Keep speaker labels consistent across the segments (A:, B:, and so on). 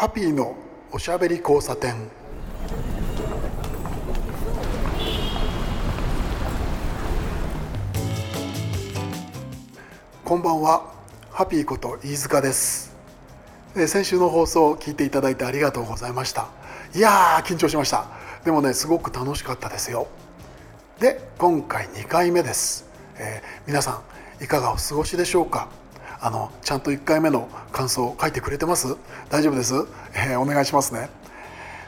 A: ハッピーのおしゃべり交差点。こんばんは。ハッピーこと飯塚です。え先週の放送を聞いていただいてありがとうございました。いやー緊張しました。でもねすごく楽しかったですよ。で今回2回目です、えー皆さんいかがお過ごしでしょうか？あのちゃんと1回目の感想を書いてくれてます？大丈夫です、えーお願いしますね。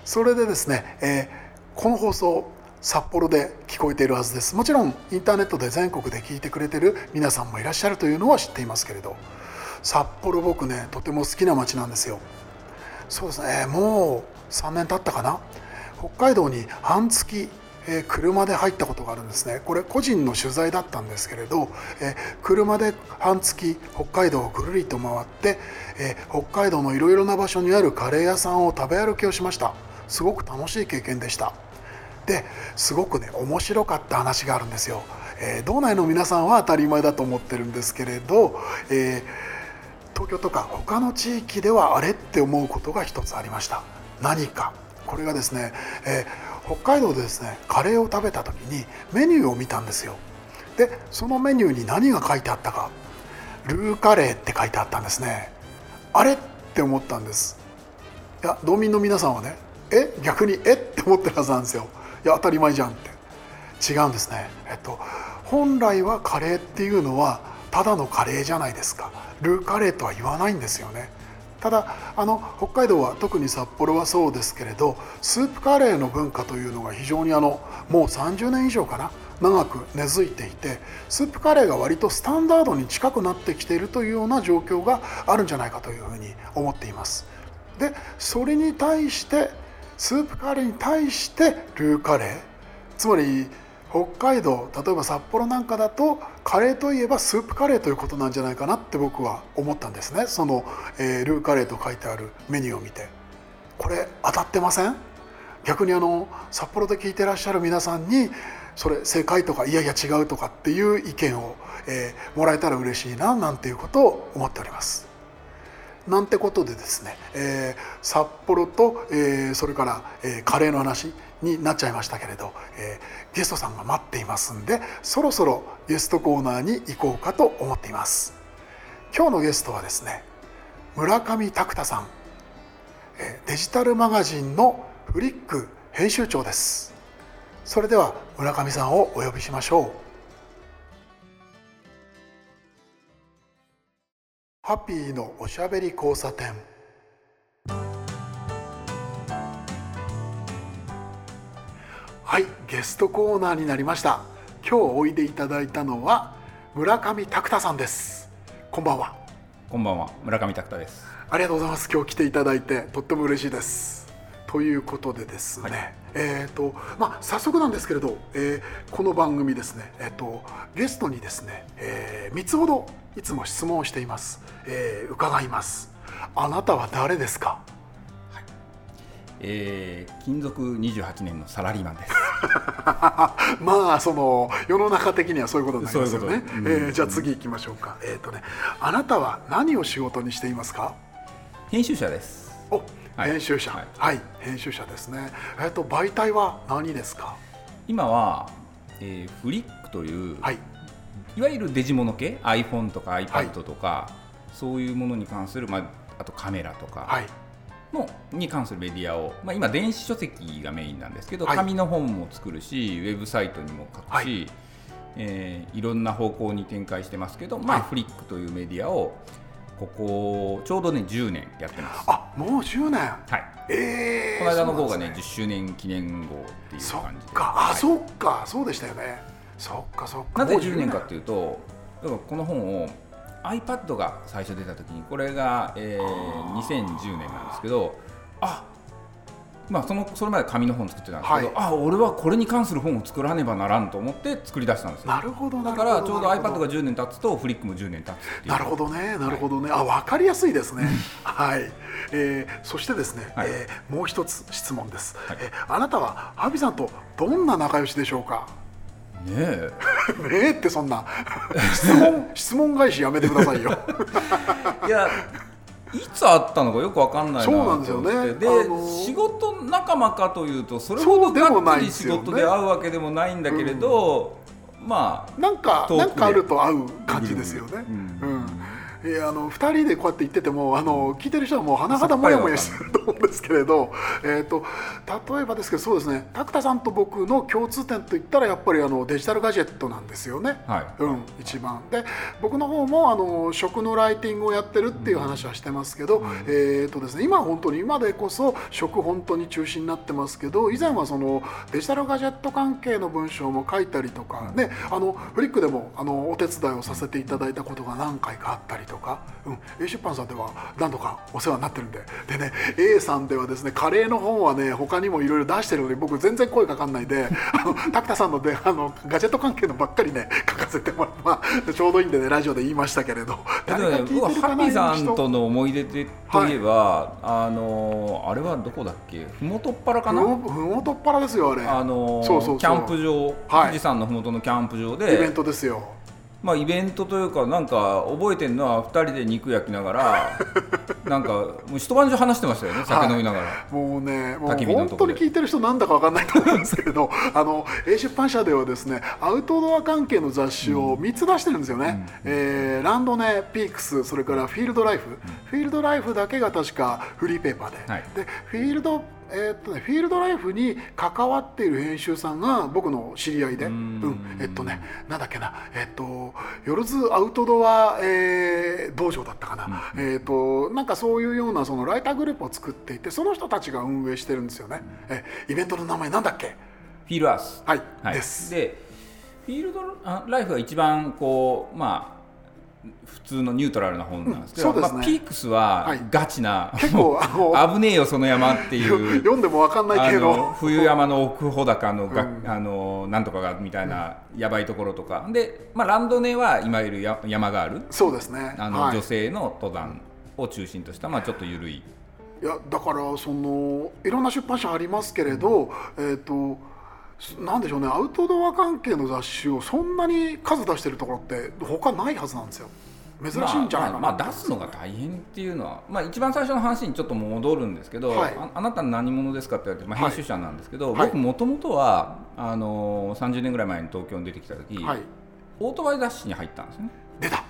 A: それでですね、えーこの放送札幌で聞こえているはずです。もちろんインターネットで全国で聞いてくれてる皆さんもいらっしゃるというのは知っていますけれど。札幌僕ねとても好きな街なんですよ。そうですねもう3年経ったかな？北海道に半月、え車で入ったことがあるんですね。これ個人の取材だったんですけれど、え車で半月北海道をぐるりと回って、え北海道のいろいろな場所にあるカレー屋さんを食べ歩きをしました。すごく楽しい経験でした。ですごくね面白かった話があるんですよ、え道内の皆さんは当たり前だと思ってるんですけれど、え東京とか他の地域ではあれって思うことが一つありました。何か。これがですね、えー北海道でですねカレーを食べた時にメニューを見たんですよ。でそのメニューに何が書いてあったか。ルーカレーって書いてあったんですね。あれって思ったんです。いや道民の皆さんはねえ逆にえって思ってるはずなんですよ。いや当たり前じゃんって。違うんですね。えっと本来はカレーっていうのはただのカレーじゃないですか。ルーカレーとは言わないんですよね。ただあの北海道は特に札幌はそうですけれどスープカレーの文化というのが非常にあのもう30年以上かな長く根付いていてスープカレーが割とスタンダードに近くなってきているというような状況があるんじゃないかというふうに思っています。でそれに対してスープカレーに対してルーカレーつまり北海道例えば札幌なんかだとカレーといえばスープカレーということなんじゃないかなって僕は思ったんですね。その、えールーカレーと書いてあるメニューを見て。これ当たってません？逆にあの札幌で聞いてらっしゃる皆さんにそれ正解とかいやいや違うとかっていう意見を、えーもらえたら嬉しいななんていうことを思っております。なんてことでですね、えー札幌と、えーそれから、えーカレーの話。になっちゃいましたけれど、えーゲストさんが待っていますんでそろそろゲストコーナーに行こうかと思っています。今日のゲストはですね村上拓太さんえーデジタルマガジンのフリック編集長です。それでは村上さんをお呼びしましょう。ハッピーのおしゃべり交差点。はいゲストコーナーになりました。今日おいでいただいたのは村上拓太さんです。こんばんは。
B: こんばんは、村上拓太です。
A: ありがとうございます。今日来ていただいてとっても嬉しいです。ということでですね、
B: はい。
A: えっ、とまあ早速なんですけれど、えーこの番組ですね。えっ、とゲストにですね、え3つほどいつも質問をしています、えー伺います。あなたは誰ですか？
B: えー、勤続28年のサラリーマンです。
A: まあその世の中的にはそういうことになりますよね。
B: そう
A: えーじゃあ次行きましょうか。えっ、とねあなたは何を仕事にしていますか？
B: 編集者です。
A: お、
B: はい。
A: 編集者。は
B: はいい、
A: 編集者ですね。えっ、と媒体は何ですか？
B: 今は、えー、フリックという、
A: はい。
B: い、わゆるデジモノ系、iPhone とか
A: はい
B: iPad とか、そういうものに関する、まあ、あとカメラとか
A: はい
B: の、に関するメディアを、まあ、今、電子書籍がメインなんですけど、
A: はい。
B: 紙の本も作るし、ウェブサイトにも書くし、
A: はい。
B: いえーいろんな方向に展開してますけど、まあ
A: はい。
B: フリックというメディアをここちょうどね10年やってます。
A: あもう10年。
B: はい。
A: ええ
B: この間の号がね
A: そうなんです
B: 10周年記念号っていう
A: そっ
B: 感じで。
A: か。あ、
B: はい。
A: そっか。そうでしたよね。そっかそっか。
B: なぜ
A: もう
B: 10年。かっていうとだからこの本を iPad が最初出た時にこれが、えー2010年なんですけどあまあそのそれまで紙の本作ってたんですけど、
A: はい。
B: あ俺はこれに関する本を作らねばならんと思って作り出したんですよ。
A: なるほどな
B: だからちょうど iPad が10年経つとフリックも10年経つ
A: なるほどねなるほどね、あ分かりやすいですね。はい、えーそしてですね、
B: はい。
A: えーもう一つ質問です、
B: はい。
A: えーあなたはハビさんとどんな仲良しでしょうか？
B: ねえ。
A: ね えってそんな。質問 質問返しやめてくださいよ。
B: いやいつあったのかよくわかんないな
A: そうなんですよね。
B: で、
A: あのー。
B: 仕事仲間かというとそれほどがっつり仕事で会うわけでもないんだけれど、まあ
A: なんかなんかあると合う感じですよね。
B: うん。
A: うんいやあの2人でこうやって言っててもあの聞いてる人はもう甚だもやもやしてると思うんですけれど、えー、と例えばですけどそうですね拓田さんと僕の共通点といったらやっぱりあのデジタルガジェットなんですよね。
B: はい。
A: うん、一番。で僕の方もあの食のライティングをやってるっていう話はしてますけど、えーとですね、今本当に今でこそ食本当に中心になってますけど以前はそのデジタルガジェット関係の文章も書いたりとか、ね、あのフリックでもあのお手伝いをさせていただいたことが何回かあったりとか、うん、A 出版さんでは何度かお世話になってるんで。でね A さんではですねカレーの本はね他にもいろいろ出してるのに僕全然声かかんないであの拓田さんのであのガジェット関係のばっかりね書かせてもらって、まあ、ちょうどいいんでねラジオで言いましたけれど。誰か聞いてるかな
B: さんとの思い出でといえば、あのあれはどこだっけ？ふもとっぱらか
A: ふ
B: な
A: もふもとっぱらですよあれ。
B: あの
A: そうそう
B: キャンプ場、
A: はい。
B: 富士山のふもとのキャンプ場
A: イベン
B: で
A: トですよ
B: まあイベントというかなんか覚えてるのは2人で肉焼きながら なんかもう一晩中話してましたよね 酒飲みながら、
A: もうねもう本当に聞いてる人なんだかわかんないと思うんですけれどあの A 出版社ではですねアウトドア関係の雑誌を3つ出してるんですよね、えーランドネピークスそれからフィールドライフ、フィールドライフだけが確かフリーペーパーで、
B: はい。
A: でフィールドえーっとね、フィールドライフに関わっている編集さんが僕の知り合いで、うん。えっとね、なんだっけな、えっと、よろずアウトドア、えー道場だったかな、えっと、なんかそういうようなそのライターグループを作っていて、その人たちが運営してるんですよね。えイベントの名前なんだっけ？
B: フィールアース、
A: はい、
B: はい、
A: です。
B: でフィールドあライフが一番こうまあ普通のニュートラルな本なんですけど、
A: うんね。
B: まあ、ピークスは
A: はい。
B: ガチな、
A: 結構あの
B: 危ねえよその山っていう
A: 読んでもわかんない
B: あ
A: 系の
B: の冬山の奥穂高のが、
A: うん。
B: あのなんとかがみたいなやばいところとか。で、まあ、ランドネはいわゆるや山がある
A: そうですね。
B: あの、
A: はい。
B: 女性の登山を中心とした、まあ、ちょっと緩い。
A: いやだからそのいろんな出版社ありますけれど、えっ、となんでしょうねアウトドア関係の雑誌をそんなに数出してるところって他ないはずなんですよ。珍しいんじゃないかな、
B: まあまあまあ出すのが大変っていうのは、まあ、一番最初の話にちょっと戻るんですけど、
A: はい。
B: ああなた何者ですかって言われて、まあ、
A: はい。
B: 編集者なんですけど、
A: はい。
B: 僕もともとはあの30年ぐらい前に東京に出てきた時、
A: はい。
B: オートバイ雑誌に入ったんですね。
A: 出た。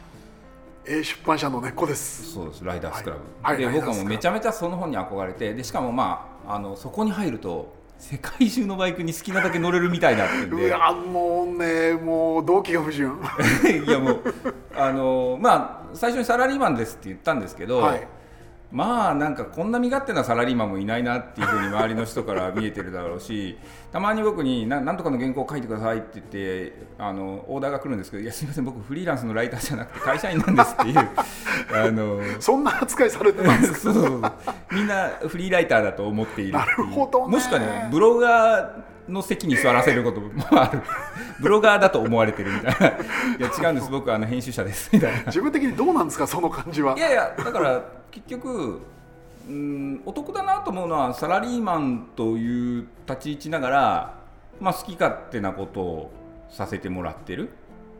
A: A 出版社の根っこです。
B: そうです。ライダースクラブ、
A: はい。はい。
B: で僕はもうめちゃめちゃその本に憧れてでしかもまああのそこに入ると世界中のバイクに好きなだけ乗れるみたいだってん
A: う
B: で
A: わもうねもう動機が不純。
B: いやもうあのまあ最初にサラリーマンですって言ったんですけど、
A: はい
B: まあなんかこんな身勝手なサラリーマンもいないなっていうふうに周りの人から見えてるだろうし たまに僕にな「なんとかの原稿を書いてください」って言ってあのオーダーが来るんですけど「いやすみません僕フリーランスのライターじゃなくて会社員なんです」っていう あの
A: そんな扱いされてたんです
B: そうそうそう。みんなフリーライターだと思っている
A: なるほどね。
B: もしくはねブロガーの席に座らせることもある。ブロガーだと思われてるみたいな。いや違うんです。僕はあの編集者です。みたいな。
A: 自分的にどうなんですか？その感じは。い
B: やいやだから結局うんお得だなと思うのはサラリーマンという立ち位置ながら、まあ、好き勝手なことをさせてもらってる、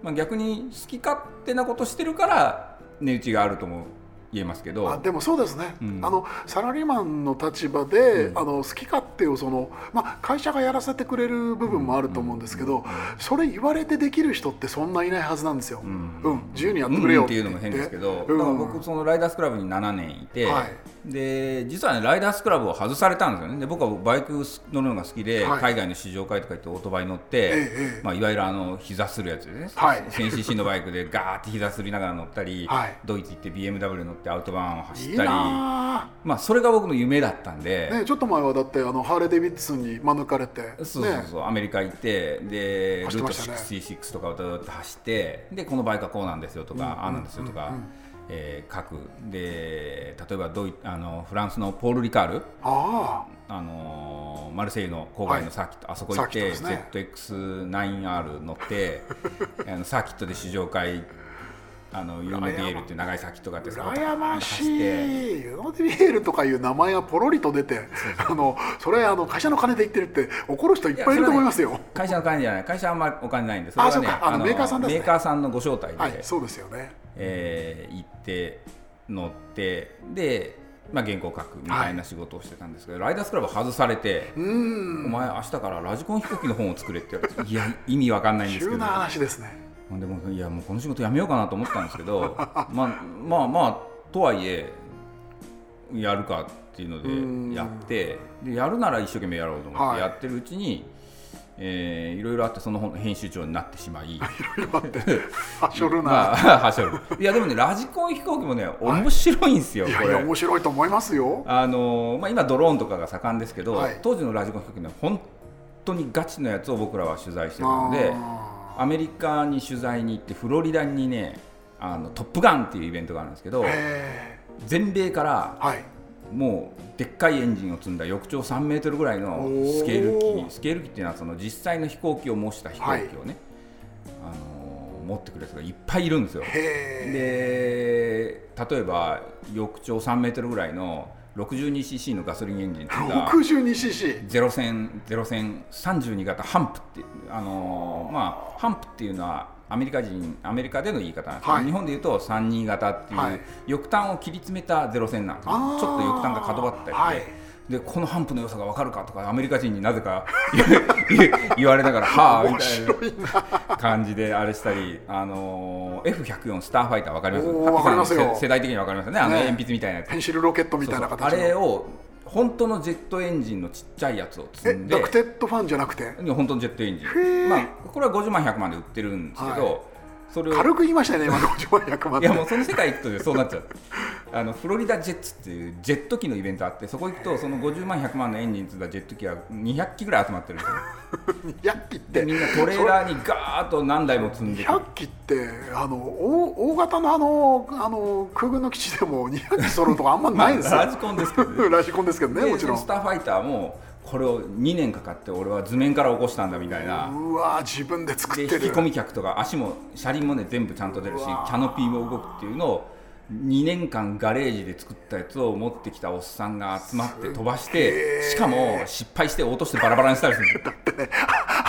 B: まあ、逆に好き勝手なことしてるから値打ちがあるとも言えますけど。
A: あでもそうですね、
B: うん。
A: あのサラリーマンの立場で、あの好き勝手をその、まあ、会社がやらせてくれる部分もあると思うんですけど、それ言われてできる人ってそんないないはずなんですよ、うん。自由にやってくれよ
B: うんっていうのも変ですけど、僕そのライダースクラブに7年いて、
A: はい
B: で実はねライダースクラブを外されたんですよね。で僕はバイク乗るのが好きで、
A: はい。
B: 海外の試乗会とか行ってオートバイ乗って、
A: ええええ。
B: まあ、いわゆるあの膝するやつですね、
A: はい。
B: 1000cc のバイクでガーって膝すりながら乗ったり、
A: はい。
B: ドイツ行って BMW 乗ってアウトバーンを走ったり。
A: な
B: まあ、それが僕の夢だったんで。
A: あ、ね、ちょっと前はだってあのハーレー・デビッドソンに免れて、ね、
B: そうそうそう、アメリカ行ってでルート
A: 走ってましたね。
B: 66とかをずっと走ってでこのバイクはこうなんですよとか、
A: うん
B: ああなんですよとか、
A: うんうん
B: えー書く。で例えばドイあのフランスのポール・リカール。
A: あ
B: あ。のーマルセイユの郊外のサーキット、あそこ行って、
A: サーキット
B: ZX9R 乗って あのサーキットで試乗会あのユーノディエールっていう長いサーキットがあって
A: 羨ましいユノディビエールとかいう名前がポロリと出てあのそれあの会社の金で言ってるって怒る人いっぱいいると思いますよ。
B: 会社の金じゃない。会社はあんまりお金ないんでそれは
A: メーカーさんですね。
B: メーカーさんのご招待で、
A: はい、そうですよね。
B: えー行って乗ってで、まあ、原稿書くみたいな仕事をしてたんですけど、ライダースクラブ外されて、
A: うん。
B: お前明日からラジコン飛行機の本を作れって言われていや意味わかんないんですけど。
A: 急な話ですね
B: でもいやもうこの仕事やめようかなと思ったんですけど まあまあまあとはいえやるかっていうのでやってでやるなら一生懸命やろうと思っ
A: はい。
B: てやってるうちに、えーいろいろあってその本の編集長になってしまい。
A: 待ってはしょるな、
B: まあはしょる。いやでもねラジコン飛行機もね面白いんですよ、
A: いやいや面白いと思いますよ。
B: あのーまあ、今ドローンとかが盛んですけど、
A: はい。
B: 当時のラジコン飛行機ね本当にガチのやつを僕らは取材してたので
A: あ
B: アメリカに取材に行ってフロリダにねあのトップガンっていうイベントがあるんですけど全米から
A: ーはい。
B: もうでっかいエンジンを積んだ翼長3メートルぐらいのスケール機スケール機っていうのはその実際の飛行機を模した飛行機をね、あのー持ってくるやつがいっぱいいるんですよ。
A: へ
B: で例えば翼長3メートルぐらいの 62cc のガソリンエンジン積ん
A: え
B: だ
A: 62cc
B: ゼロ戦ゼロ戦32型ハンプってあのーまあハンプっていうのはアメリカ人アメリカでの言い方なんですけど、
A: はい。
B: 日本でいうと32型っていう、
A: はい。
B: 翼端を切り詰めたゼロ戦なんですちょっと翼端が角張ったりして、
A: はい
B: でこのハンプの良さが分かるかとかアメリカ人になぜか 言われながらはあみ
A: 面
B: たい
A: な
B: な感じであれしたり、あのー F104 スターファイター分かります？
A: おーわかりますよ。
B: 世代的に分かりますよね。あの
A: ね
B: 鉛筆みたいなやつ。
A: ペンシルロケットみたいな形
B: あれを本当のジェットエンジンのちっちゃいやつを積
A: え
B: んで。
A: ダクテッドファンじゃなくて？
B: 本当のジェットエンジ
A: ー。
B: ン、まあ、これは50万100万で売ってるんですけど、
A: はい
B: それを。
A: 軽く言いましたよね今の 50万100万
B: いやもうその世界行くとねそうなっちゃう。あのフロリダジェッツっていうジェット機のイベントあってそこ行くとその50万100万のエンジン積んだジェット機が200機ぐらい集まってるんですよ。
A: 100機って。
B: でみんなトレーラーにガーッと何台も積んでくる
A: 100機ってあの大大型のあのあの空軍の基地でも200機揃うとかあんまないですよ、
B: ラジコンですけどね。
A: ラジコンですけどね
B: で
A: もちろん。
B: スターファイターもこれを2年かかって俺は図面から起こしたんだみたいな。
A: うわ自分で作ってる。
B: で引き込み客とか足も車輪もね全部ちゃんと出るしキャノピーも動くっていうのを2年間ガレージで作ったやつを持ってきたおっさんが集まって飛ばしてしかも失敗して落としてバラバラにしたりするんですよ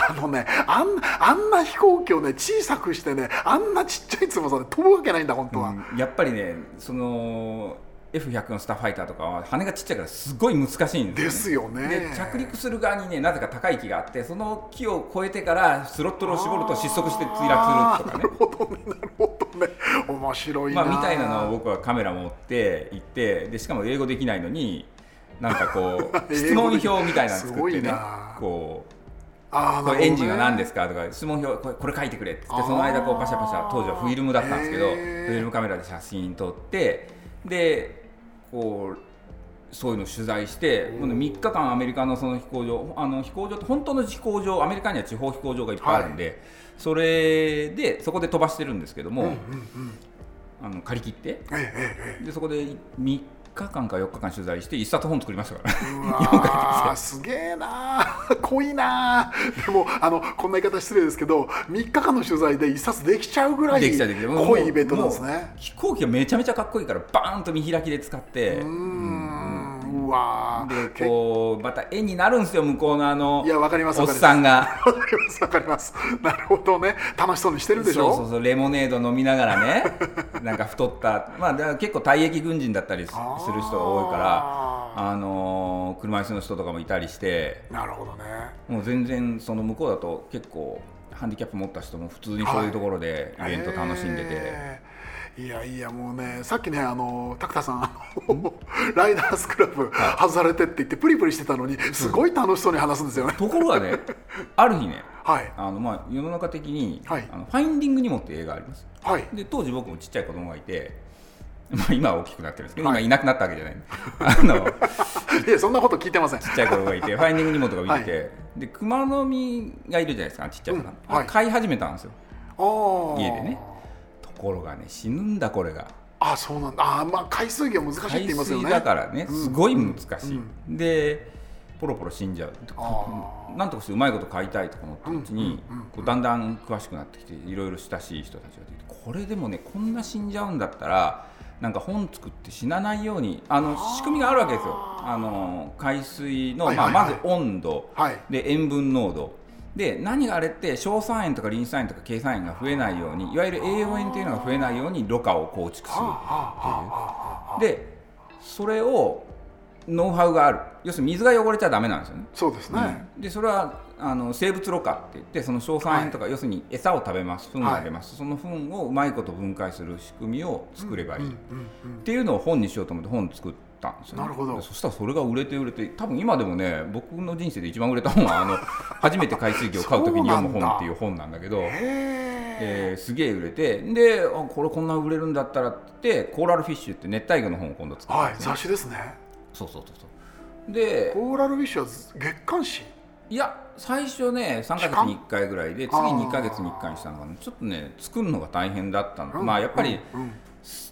A: あのねあんあんな飛行機をね小さくしてねあんなちっちゃい翼で飛ぶわけないんだ本当は、
B: うんやっぱりねその F100 のスターファイターとかは羽がちっちゃいからすごい難しいんですよ、ね、
A: ですよね。
B: で着陸する側にねなぜか高い木があってその木を越えてからスロットルを絞ると失速して墜落するとかね。
A: なるほどねなるほどね。面白いな、
B: まあ、みたいなのを僕はカメラ持って行ってでしかも英語できないのになんかこう 質問票みたいなの作ってね
A: な。
B: こう
A: あー
B: これエンジンは何ですか？とか質問票これこれ書いてくれってその間こうパシャパシャ当時はフィルムだったんですけどフィルムカメラで写真撮ってでこうそういうのを取材してもうね3日間アメリカのその飛行場あの飛行場って本当の飛行場アメリカには地方飛行場がいっぱいあるんで、それでそこで飛ばしてるんですけども、
A: うんうんうん。
B: あの借り切ってでそこで3日間か4日間取材して1冊本作りましたから。
A: うわーす。げえなー。濃いなー。でもあのこんな言い方失礼ですけど3日間の取材で一冊できちゃうぐらい濃いイベントなんですね。
B: 飛行機がめちゃめちゃかっこいいからバーンと見開きで使って
A: うーん。うわー。
B: でこうまた絵になるんですよ向こうのあの
A: いやわかります
B: おっさんが。
A: わかりますわかります。なるほどね。楽しそうにしてるでしょ？
B: そうそうそうレモネード飲みながらね。なんか太った。まあだ結構退役軍人だったりする人が多いからあのー車椅子の人とかもいたりして。
A: なるほどね。
B: もう全然その向こうだと結構ハンディキャップ持った人も普通にそういうところでイベント楽しんでて、
A: いやいやもうねさっきねあの拓田さん ライダースクラブ外されてって言ってプリプリしてたのにすごい楽しそうに話すんですよね。
B: ところがねある日ね
A: はい。
B: あのまあ世の中的に、
A: はい。
B: あのファインディングにもって映画があります。
A: はい。
B: で当時僕もちっちゃい子供がいて、まあ、今は大きくなってるんですけど、
A: はい。
B: 今いなくなったわけじゃない あのち
A: いやそんなこと聞いてません。
B: っちゃい子供がいてファインディングにもとか見てて、で熊の実がいるじゃないですかちっちゃい子が、
A: うん。はい。
B: 飼い始めたんですよ。家でね。ところがね死ぬんだこれが。
A: あそうなんだ。あーまあ海水魚難しいって言
B: 海
A: いますよね。
B: 水だからねすごい難しい、
A: うん。
B: でポロポロ死んじゃう
A: あ
B: なんとかしてうまいこと飼いたいとか思ったうちに、
A: うんうんうん
B: こうだんだん詳しくなってきていろいろ親しい人たちが出てこれでもねこんな死んじゃうんだったらなんか本作って死なないようにあの仕組みがあるわけですよ。あの海水の、まあ、まず温度。
A: はい。
B: で塩分濃度で何があれって硝酸塩とかリン酸塩とか珪酸塩が増えないようにいわゆる栄養塩というのが増えないようにろ過を構築する。
A: はあはあはあは
B: でそれをノウハウがある。要するに水が汚れちゃダメなんですよね。
A: そうですね、
B: うん。でそれはあの生物ろ過って言ってその硝酸塩とか、要するに餌を食べます。糞を食べます、その糞をうまいこと分解する仕組みを作ればいい、
A: うんうん
B: っていうのを本にしようと思って本作ったんですよ、ね、
A: なるほど。
B: でそしたらそれが売れて売れて多分今でもね僕の人生で一番売れた本はあの 初めて海水魚を飼う時に読む本っていう本なんだけど
A: え
B: えーすげえ売れてであこれこんな売れるんだったらってコーラルフィッシュって熱帯魚の本を今度作ったん
A: はい雑誌ですね。
B: そうそうそうそう。で
A: コーラルフィッシュは月刊誌？
B: いや最初ね3ヶ月に1回ぐらいで次2ヶ月に1回にしたのかなちょっとね作るのが大変だったの、
A: うん
B: まあやっぱり
A: うん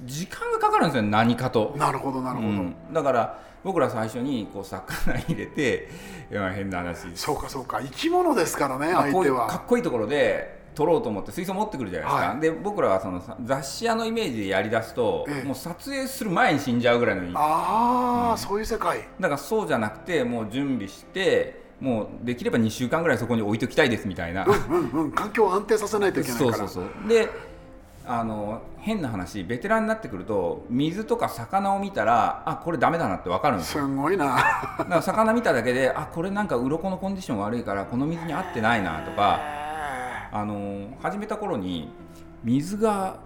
B: 時間がかかるんですよ何かと。
A: うん、なるほどなるほど、
B: うん、だから僕ら最初にこう魚入れて変な話。
A: そうかそうか。生き物ですからね
B: まあこういうか
A: 相手は
B: っこいいところで撮ろうと思って水槽持ってくるじゃないですか、
A: はい。
B: で僕らはそのさ雑誌屋のイメージでやりだすと、
A: ええ。
B: もう撮影する前に死んじゃうぐらいの
A: ああ、そういう世界。
B: だからそうじゃなくてもう準備してもうできれば2週間ぐらいそこに置いときたいですみたいな、
A: うんうん。環境を安定させないといけないから。
B: そうそうそう。であの変な話ベテランになってくると水とか魚を見たらあこれダメだなって分かるんですよ。
A: すごいな。
B: だから魚見ただけであこれなんか鱗のコンディション悪いからこの水に合ってないなとかあの始めた頃に水が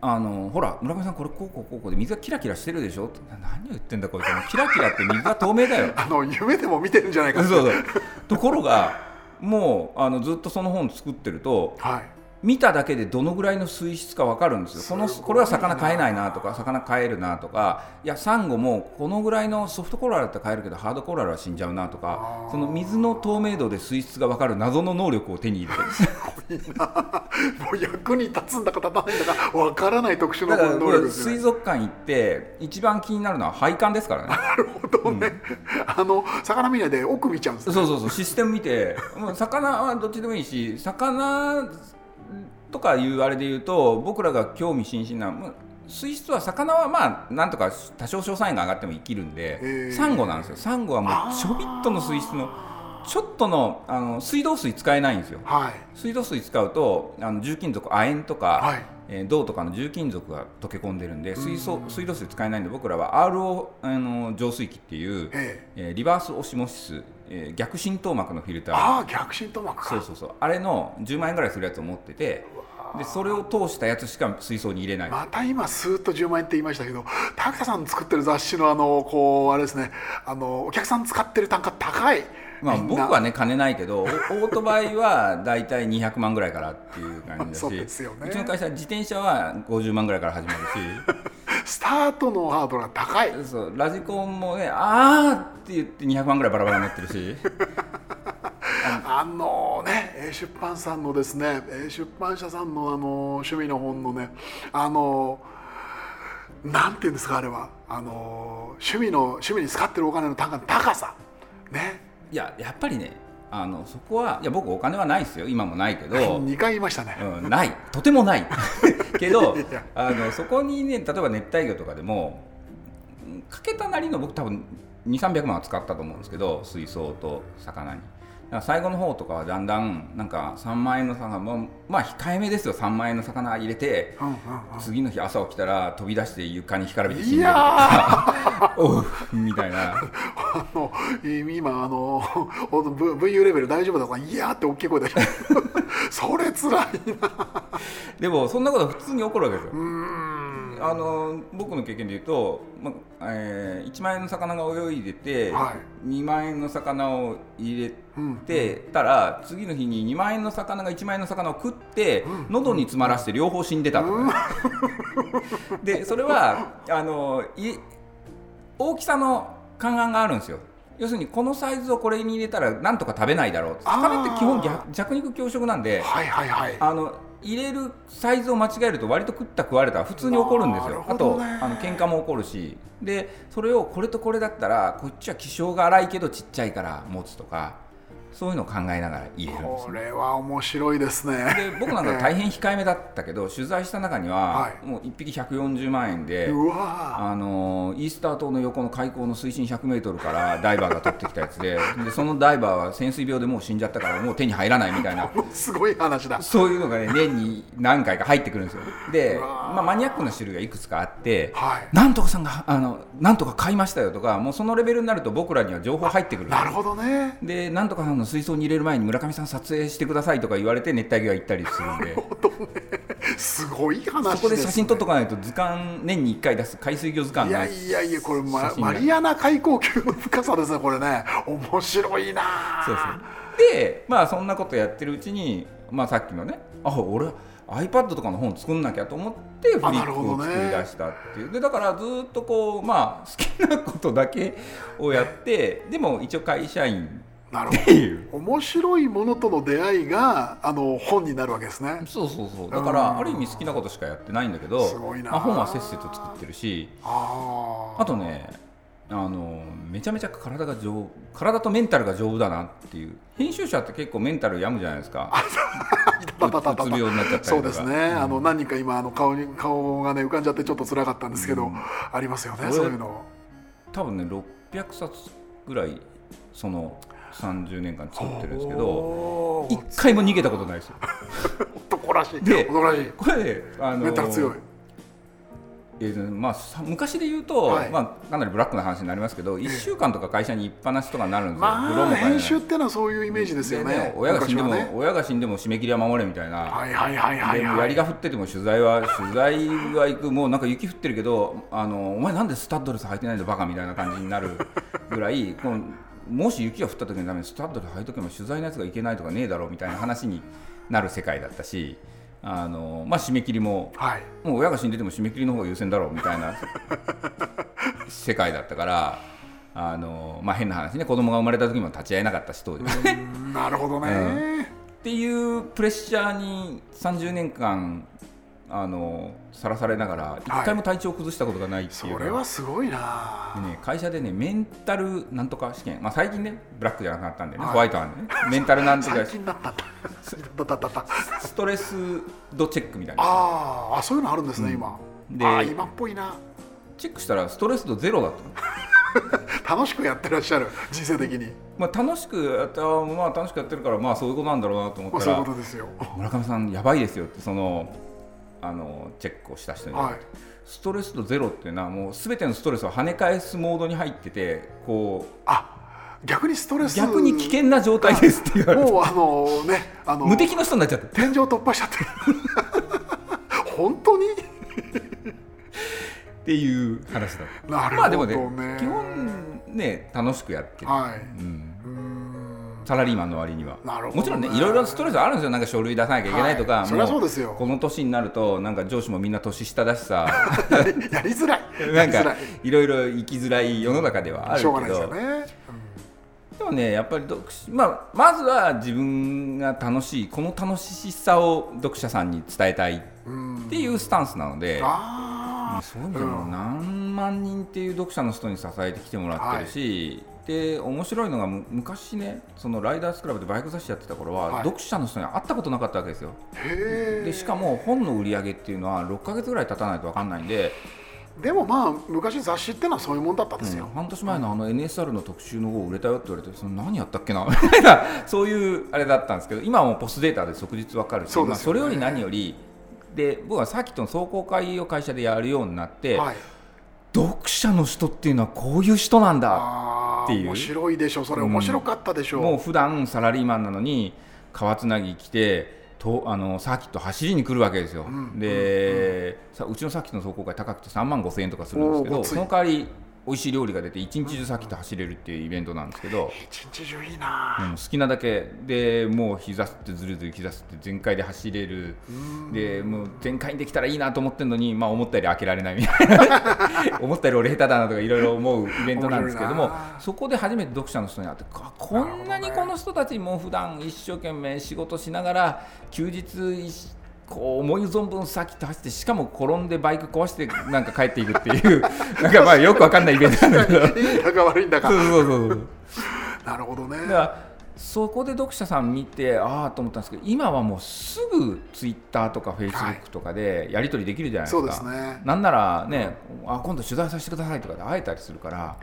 B: あのほら村上さんこれこうこうこうこうで水がキラキラしてるでしょ？って何を言ってんだこいつ。もうキラキラって水が透明だよ。
A: あの夢でも見てるんじゃないか
B: そうそう。ところがもうあのずっとその本作ってると
A: はい
B: 見ただけでどのぐらいの水質か分かるんですよ。この
A: すごい。な
B: これは魚飼えないなとか魚飼えるなとか。いやサンゴもこのぐらいのソフトコーラルだったら飼えるけどハードコーラルは死んじゃうなとかその水の透明度で水質が分かる謎の能力を手に入れて
A: いい な。もう役に立つんだか立たないんだかわからない特殊な能力ですよね。
B: 水族館行って一番気になるのは配管ですからね。
A: なるほどね、あの魚見ないで奥見ちゃうんですね。
B: そうそうそうシステム見て。もう魚はどっちでもいいし魚とかいうあれで言うと僕らが興味津々な水質は魚はまあなんとか多少硝酸塩が上がっても生きるんで、サンゴなんですよ。サンゴはもうちょびっとの水質のちょっとのあの水道水使えないんですよ。
A: はい。
B: 水道水使うとあの重金属亜鉛とか、
A: はい。
B: えー銅とかの重金属が溶け込んでるんで水素水道水使えないんで僕らは RO あの浄水器っていう、
A: え
B: え。ーリバースオシモシス、えー逆浸透膜のフィルター。
A: ああ逆浸透膜か。
B: そうそうそう。あれの10万円ぐらいするやつを持っててでそれを通したやつしか水槽に入れない、
A: また今スーッと10万円って言いましたけど拓田さん作ってる雑誌のあのこうあれですね。あのお客さん使ってる単価高い。
B: まあ、僕はね金ないけどお オートバイは大体200万ぐらいからっていう感じだし
A: そうですよね。
B: ちの会社自転車は50万ぐらいから始まる
A: スタートのハードルが高い。
B: しそうラジコンもねあーって言って200万ぐらいバラバラになってるし。
A: あのね出版さんのですね出版社さんのあの趣味の本のねあのなんていうんですかあれは。あの趣味の趣味に使ってるお金の単価の高さ。ね。
B: いややっぱりねあのそこはいや僕お金はないですよ。今もないけど。
A: 2回言いましたね、
B: うん、ない。とてもない。けどあのそこにね例えば熱帯魚とかでもうんかけたなりの僕多分2300万は使ったと思うんですけど水槽と魚に。最後の方とかはだんだんなんか3万円の魚もまあ控えめですよ。3万円の魚入れて
A: うんうん
B: 次の日朝起きたら飛び出して床に干からびて死ん
A: い
B: でる。と
A: や
B: か おうみたいな。
A: あの今あの V- VU レベル大丈夫だからいやーって大きい声出してそれつらいな。
B: でもそんなこと普通に起こるわけですよあの僕の経験で言うと、まえー1万円の魚が泳いでて、
A: は
B: 2万円の魚を入れ
A: うん
B: てたら、次の日に2万円の魚が1万円の魚を食って、
A: うん
B: 喉に詰まらせて両方死んでたと。かね、でそれはあのい大きさの勘案があるんですよ。要するにこのサイズをこれに入れたらなんとか食べないだろう。魚って基本逆弱肉強食なんで
A: はいはいはい。
B: あの入れるサイズを間違えると割と食った食われたは普通に起こるんですよ。あとあの喧嘩も起こるし。でそれをこれとこれだったらこっちは気性が荒いけどちっちゃいから持つとかそういうのを考えながら入れるんです
A: こ
B: ね
A: れは面白いですね。
B: で僕なんか大変控えめだったけど取材した中には、
A: はい。
B: もう1匹140万円であのイースター島の横の海溝の水深100メートルからダイバーが取ってきたやつで でそのダイバーは潜水病でもう死んじゃったからもう手に入らないみたいな
A: ー すごい話だ。
B: そういうのがね年に何回か入ってくるんですよ。で、まあ、マニアックな種類がいくつかあって、
A: はい。
B: なんとかさんがあのなんとか買いましたよとかもうそのレベルになると僕らには情報入ってくる
A: なるほどね。
B: でなんとかさんの水槽に入れる前に村上さん撮影してくださいとか言われて熱帯魚が行ったりするんで。
A: すごい話です、ね、
B: そこで写真撮っとかないと図鑑年に1回出す海水魚図鑑
A: いや
B: の
A: いやいやこれ、ま
B: 写、真が。
A: マリアナ海溝級の深さですねこれね。面白いな。
B: そうそう。でまあそんなことやってるうちに、まあ、さっきのねあ俺 iPad とかの本作んなきゃと思ってフリックを作り出したっていう。でだからずっとこうまあ好きなことだけをやってでも一応会社員
A: なるほ
B: っていう。
A: ど面白いものとの出会いがあの本になるわけですね。
B: そうそうそう。だからある意味好きなことしかやってないんだけど
A: すごいな。
B: まあ、本はせっせと作ってるし
A: あ
B: あとねあのめちゃめちゃ体が丈夫体とメンタルが丈夫だなっていう。編集者って結構メンタル病むじゃないですか。になっちゃった
A: そうですね、
B: うん。
A: あの何人か今あの顔に顔がね浮かんじゃってちょっと辛かったんですけど、
B: うん。
A: ありますよね
B: 俺
A: そういうの。
B: 多分ね600冊ぐらいその30年間作ってるんですけど一回も逃げたことないですよ。
A: 男らしい。
B: で
A: 男らしい。
B: これねあのえーまあ、さ昔で言うと、
A: はい。
B: まあ、かなりブラックな話になりますけど、1週間とか会社に行っぱなしとかになるんですよ、
A: まあ編集っていうのはそういうイメージですよね。
B: で親が死んでも、
A: ね。
B: 親が死んでも締め切りは守れみたいな、
A: はいはいはいはい
B: でも
A: はい
B: 槍が降ってても取材は取材は行くもうなんか雪降ってるけどあのお前なんでスタッドレス履いてないんだバカみたいな感じになるぐらいこのもし雪が降った時のためにスタッドレス履いとけば取材のやつがいけないとかねえだろうみた。いな話になる世界だった。しあの、まあ、締め切りも
A: はい
B: もう親が死んでても締め切りの方が優先だろうみた。いな世界だった。からあの、まあ、変な話ね子供が生まれた。時も立ち会えなかった。し当時
A: うんなるほどね、
B: っていうプレッシャーに30年間あのさらされながら一回も体調を崩したことがないっていうか、
A: それはすごいな。
B: でね、会社でねメンタルなんとか試験、まあ、最近ねブラックじゃなくなったんでね、
A: はい。
B: ホワイトなんでね。メンタルなんとか。
A: 最近だったんだ。だだだだ
B: ストレス度チェックみたいな。
A: あーあそういうのあるんですね、今。
B: で
A: あー今っぽいな。
B: チェックしたらストレス度ゼロだったの。
A: 楽しくやってらっしゃる人生的に、
B: まあ、楽しくやってあまあ楽しくやってるからまあそういうことなんだろうなと思ったら村上さんやばいですよってそのあのチェックをした人に
A: はい。
B: ストレス度ゼロっていうのはもうすべてのストレスを跳ね返すモードに入っててこ
A: あ逆にストレ
B: う
A: ス
B: 逆に危険な状態ですって言われて
A: もうあのねあの
B: 無敵の人になっちゃって。っ
A: 天井突破しちゃって。る 本当に？
B: ていう話だった。
A: なる
B: まあでも
A: ほどね,、
B: ね基本ね楽しくやってる、
A: はい。
B: うんサラリーマンの割には。もちろんねいろいろストレスあるんですよ。なんか書類出さなきゃいけないとか、
A: はい。そりゃそうですよ。
B: この年になるとなんか上司もみんな年下だしさ。
A: やりづらい。
B: なんか
A: い。
B: いろいろ生きづらい世の中ではあるけど。
A: しょうがないですよね、
B: でもねやっぱり読書、まあ、まずは自分が楽しいこの楽しさを読者さんに伝えたいっていうスタンスなので、
A: あ
B: そういう意味でも
A: うん。
B: 何万人っていう読者の人に支えてきてもらってるし、で面白いのがむ昔ねそのライダースクラブでバイク雑誌やってた頃は、
A: はい。
B: 読者の人に会ったことなかったわけですよ。でしかも本の売り上げっていうのは6ヶ月ぐらい経たないと分かんないんで、
A: でもまあ昔雑誌ってのはそういうもんだったんです
B: うん
A: よ、
B: 半年前のあの NSR の特集の号売れたよって言われてその何やったっけな？みたいな。そういうあれだったんですけど今はもうポスデータで即日分かるしまあ、
A: そうですよね。
B: それより何よりで僕はさっきとの壮行会を会社でやるようになって、
A: はい。
B: 読者の人っていうのはこういう人なんだ。
A: あ
B: っていう。
A: ー面白いでしょ。それ面白かったでしょ。う、
B: もう普段サラリーマンなのに川つなぎ来てとあのサーキット走りに来るわけですよ、
A: ん。
B: で、さうちのサーキットの走行会高くて3万5千円とかするんですけどその代わり美味しい料理が出て一日中サーキット走れるっていうイベントなんですけど、
A: 一日中いいな、
B: うん好きなだけでもう膝吸ってずるずる膝吸って全開で走れるでもう全開にできたらいいなと思ってるのに、まあ、思ったより開けられないみたいな思ったより俺下手だなとかいろいろ思うイベントなんですけどもそこで初めて読者の人に会ってあこんなにこの人たちも普段一生懸命仕事しながら休日一こう思い存分サーキット走ってしかも転んでバイク壊してなんか帰っていくっていう なんかまあよくわかんないイベントなんだけど。
A: いいんだか悪いんだか
B: そうそうそうそう。
A: なるほどね。
B: そこで読者さん見てああと思ったんですけど今はもうすぐツイッターとかフェイスブックとかでやり取りできるじゃないですか、
A: そうですね。
B: なんならねあ今度取材させてくださいとかで会えたりするから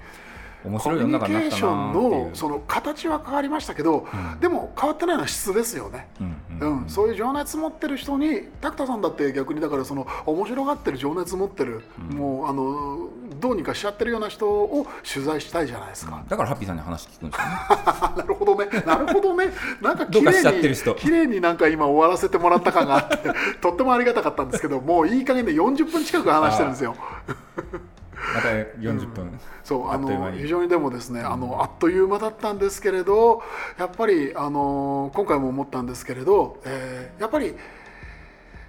B: 面白い世の中になったな
A: コミュニケーションのその形は変わりましたけど、
B: うん。
A: でも変わってないのは質ですよね。
B: うん
A: うん、そういう情熱持ってる人に拓田さんだって逆にだからその面白がってる情熱持ってる、
B: うん。
A: もうあのどうにかしちゃってるような人を取材したいじゃないですか。
B: だからハッピーさんに話聞くんですよね。
A: なるほどね、なるほどね、なんか綺麗に綺麗になんか今終わらせてもらった感があって、とってもありがたかったんですけど、もういい加減で40分近く話してるんですよ。
B: また40分、
A: そうあ
B: あっという間に。
A: の非常にでもですねあのあっという間だったんですけれどやっぱりあの今回も思ったんですけれど、えーやっぱり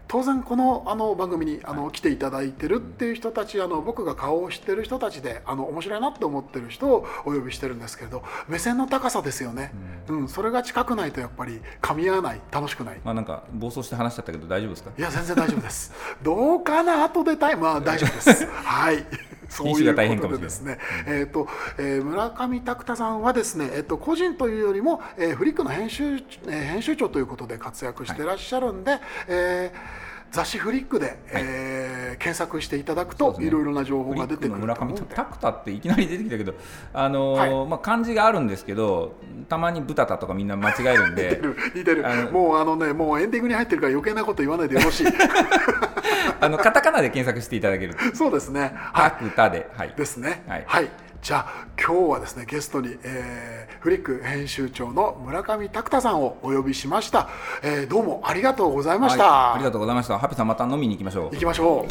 A: 当然このあの番組にあの来ていただいてるっていう人たちあの僕が顔を知ってる人たちであの面白いなって思ってる人をお呼びしてるんですけれど目線の高さですよね、うんそれが近くないとやっぱり噛み合わない楽しくない。
B: まあなんか暴走して話しちゃったけど大丈夫ですか？
A: いや全然大丈夫です。どうかな？後でタイムは大丈夫です。はい。そういうことでですね。えっ、と、えー村上拓太さんはですね、えっ、と個人というよりも、えーフリックの編集、えー編集長ということで活躍してらっしゃるんで、えー雑誌フリックで、えー検索していただくと、
B: ね。
A: いろいろな情報が出てくる。と
B: 村上。タクタっていきなり出てきたけど、あのー
A: はい。
B: まあ、漢字があるんですけどたまにブタタとかみんな間違えるん
A: 似て
B: で
A: る 似てる。もうあのねもうエンディングに入ってるから余計なこと言わないでよろしい。
B: あのカタカナで検索していただけると。
A: そうですね。はい。
B: タクタで、はい、
A: ですね。
B: は
A: はいい。じゃあ今日はですねゲストに、えーフリック編集長の村上拓太さんをお呼びしました、えーどうもありがとうございました、
B: はいありがとうございました。ハッピーさんまた飲みに行きましょう。
A: 行きましょう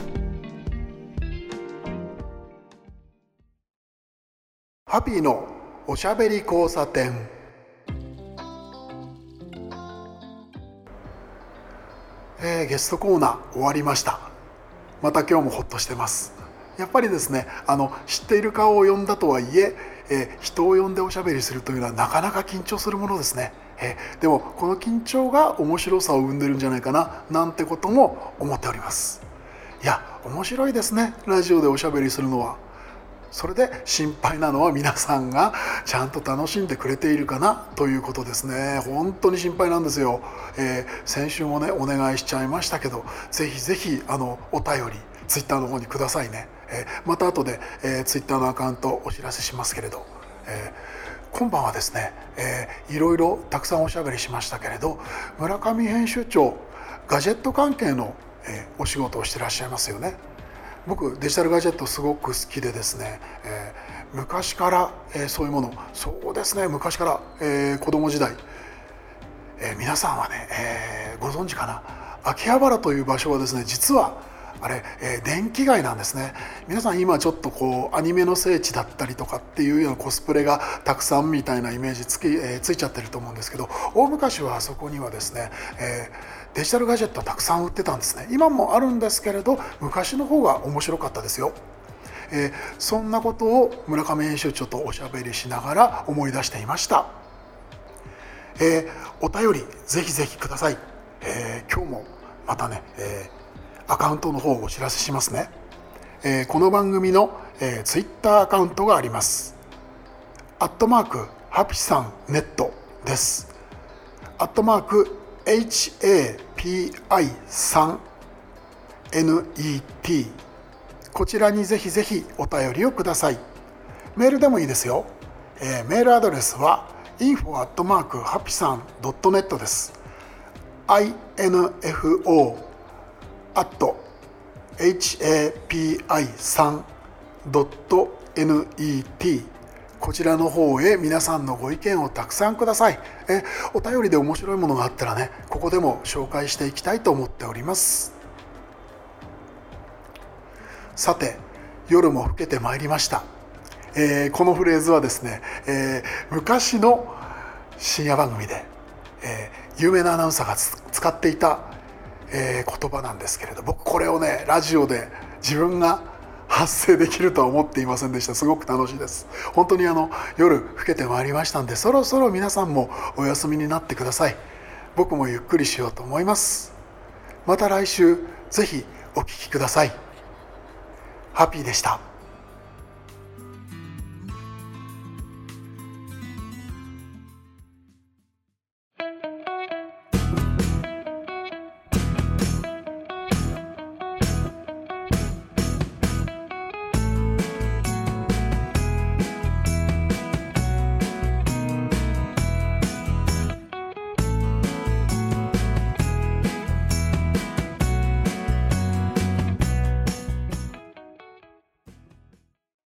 A: ハピーのおしゃべり交差点。えーゲストコーナー終わりました。また今日もほっとしてますやっぱりですねあの知っている顔を呼んだとはいええ人を呼んでおしゃべりするというのはなかなか緊張するものですね、えでもこの緊張が面白さを生んでるんじゃないかななんてことも思っております。いや面白いですねラジオでおしゃべりするのは。それで心配なのは皆さんがちゃんと楽しんでくれているかなということですね。本当に心配なんですよ、えー先週もねお願いしちゃいましたけどぜひぜひあのお便りツイッターの方にくださいね、えまた後で、えー、ツイッターのアカウントお知らせしますけれど、え今晩はですね、えーいろいろたくさんおしゃべりしましたけれど村上編集長ガジェット関係の、えーお仕事をしてらっしゃいますよね。僕デジタルガジェットすごく好きでですね、えー昔から、えーそういうものそうですね昔から、えー子供時代、えー皆さんはね、えーご存知かな？秋葉原という場所はですね実はあれ、えー電気街なんですね。皆さん今ちょっとこうアニメの聖地だったりとかっていうようなコスプレがたくさんみたいなイメージつき、えーついちゃってると思うんですけど大昔はあそこにはですね、えーデジタルガジェットたくさん売ってたんですね。今もあるんですけれど昔の方が面白かったですよ。えーそんなことを村上編集長とおしゃべりしながら思い出していました、えーお便りぜひぜひください、えー今日もまたね、えーアカウントの方をお知らせしますね、えーこの番組の、えー、ツイッターアカウントがあります。アットマークハピさんネットです。アットマーク HAPI3 NET こちらにぜひぜひお便りをください。メールでもいいですよ、えーメールアドレスは info at mark happy さん .net です。info at hapi3.net こちらの方へ皆さんのご意見をたくさんください。えお便りで面白いものがあったらねここでも紹介していきたいと思っております。さて夜も更けてまいりました、えーこのフレーズはですね、えー昔の深夜番組で、えー有名なアナウンサーが使っていた、えー言葉なんですけれど僕これをねラジオで自分が発声できるとは思っていませんでした。すごく楽しいです。本当にあの夜更けてまいりましたんでそろそろ皆さんもお休みになってください。僕もゆっくりしようと思います。また来週ぜひお聞きください。ハッピーでした。